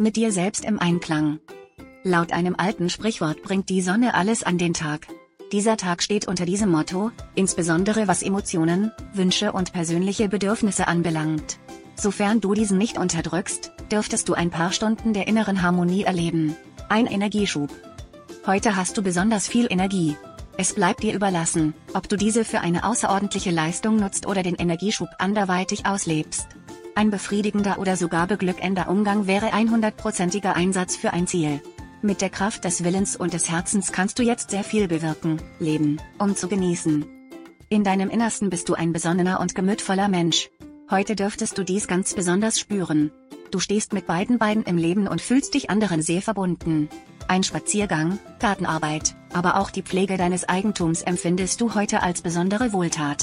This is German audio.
mit dir selbst im Einklang. Laut einem alten Sprichwort bringt die Sonne alles an den Tag. Dieser Tag steht unter diesem Motto, insbesondere was Emotionen, Wünsche und persönliche Bedürfnisse anbelangt. Sofern du diesen nicht unterdrückst, dürftest du ein paar Stunden der inneren Harmonie erleben. Ein Energieschub. Heute hast du besonders viel Energie. Es bleibt dir überlassen, ob du diese für eine außerordentliche Leistung nutzt oder den Energieschub anderweitig auslebst. Ein befriedigender oder sogar beglückender Umgang wäre 100%iger Einsatz für ein Ziel. Mit der Kraft des Willens und des Herzens kannst du jetzt sehr viel bewirken, leben, um zu genießen. In deinem Innersten bist du ein besonnener und gemütvoller Mensch. Heute dürftest du dies ganz besonders spüren. Du stehst mit beiden Beinen im Leben und fühlst dich anderen sehr verbunden. Ein Spaziergang, Gartenarbeit, aber auch die Pflege deines Eigentums empfindest du heute als besondere Wohltat.